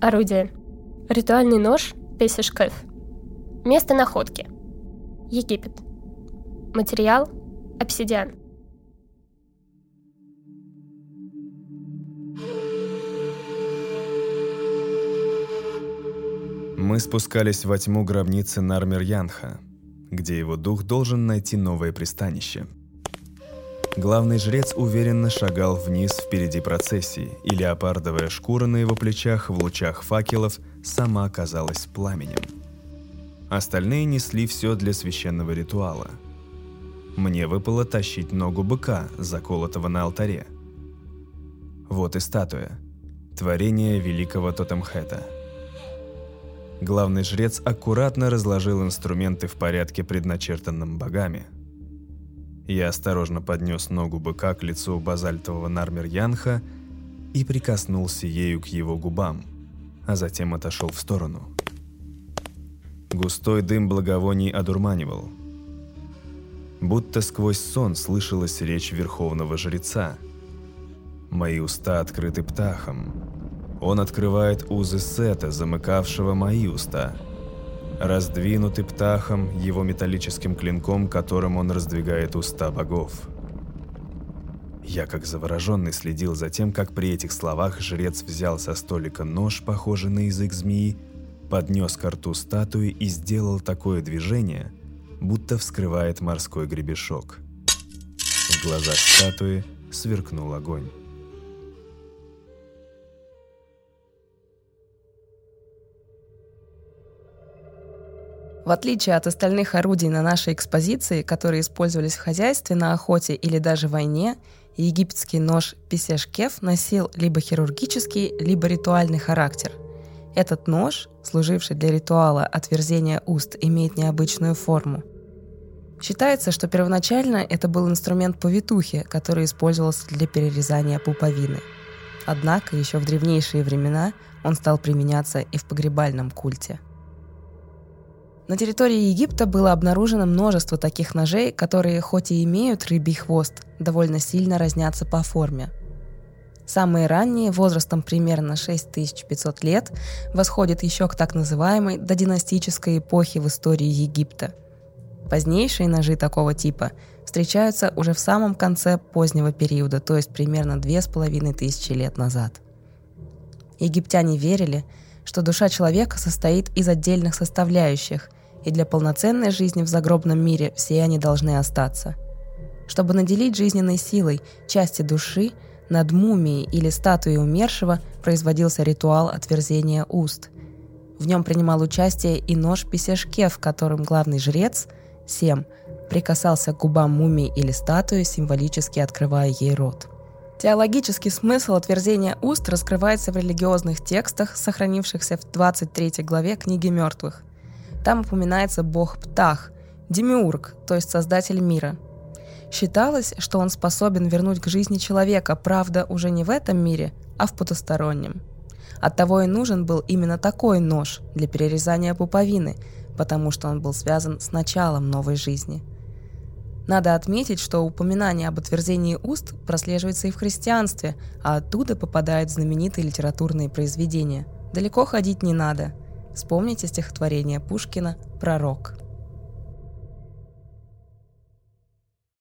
Орудие. Ритуальный нож Песишкеф. Место находки. Египет. Материал – обсидиан. Мы спускались во тьму гробницы Нармер-Янха, где его дух должен найти новое пристанище. Главный жрец уверенно шагал вниз впереди процессии, и леопардовая шкура на его плечах в лучах факелов сама оказалась пламенем. Остальные несли все для священного ритуала. Мне выпало тащить ногу быка, заколотого на алтаре. Вот и статуя. Творение великого Тотемхета – Главный жрец аккуратно разложил инструменты в порядке, предначертанном богами. Я осторожно поднес ногу быка к лицу базальтового нармер-янха и прикоснулся ею к его губам, а затем отошел в сторону. Густой дым благовоний одурманивал. Будто сквозь сон слышалась речь верховного жреца. Мои уста открыты птахом, он открывает узы сета, замыкавшего мои уста. Раздвинутый птахом его металлическим клинком, которым он раздвигает уста богов. Я, как завороженный, следил за тем, как при этих словах жрец взял со столика нож, похожий на язык змеи, поднес к рту статуи и сделал такое движение, будто вскрывает морской гребешок. В глазах статуи сверкнул огонь. В отличие от остальных орудий на нашей экспозиции, которые использовались в хозяйстве, на охоте или даже войне, египетский нож писешкеф носил либо хирургический, либо ритуальный характер. Этот нож, служивший для ритуала отверзения уст, имеет необычную форму. Считается, что первоначально это был инструмент повитухи, который использовался для перерезания пуповины. Однако еще в древнейшие времена он стал применяться и в погребальном культе – на территории Египта было обнаружено множество таких ножей, которые хоть и имеют рыбий хвост, довольно сильно разнятся по форме. Самые ранние, возрастом примерно 6500 лет, восходят еще к так называемой додинастической эпохе в истории Египта. Позднейшие ножи такого типа встречаются уже в самом конце позднего периода, то есть примерно 2500 лет назад. Египтяне верили, что душа человека состоит из отдельных составляющих, и для полноценной жизни в загробном мире все они должны остаться. Чтобы наделить жизненной силой части души, над мумией или статуей умершего производился ритуал отверзения уст. В нем принимал участие и нож писешке, в котором главный жрец, Сем, прикасался к губам мумии или статуи, символически открывая ей рот. Теологический смысл отверзения уст раскрывается в религиозных текстах, сохранившихся в 23 главе книги мертвых. Там упоминается бог Птах, Демиург, то есть создатель мира. Считалось, что он способен вернуть к жизни человека, правда, уже не в этом мире, а в потустороннем. Оттого и нужен был именно такой нож для перерезания пуповины, потому что он был связан с началом новой жизни. Надо отметить, что упоминание об отверзении уст прослеживается и в христианстве, а оттуда попадают знаменитые литературные произведения. Далеко ходить не надо – Вспомните стихотворение Пушкина «Пророк».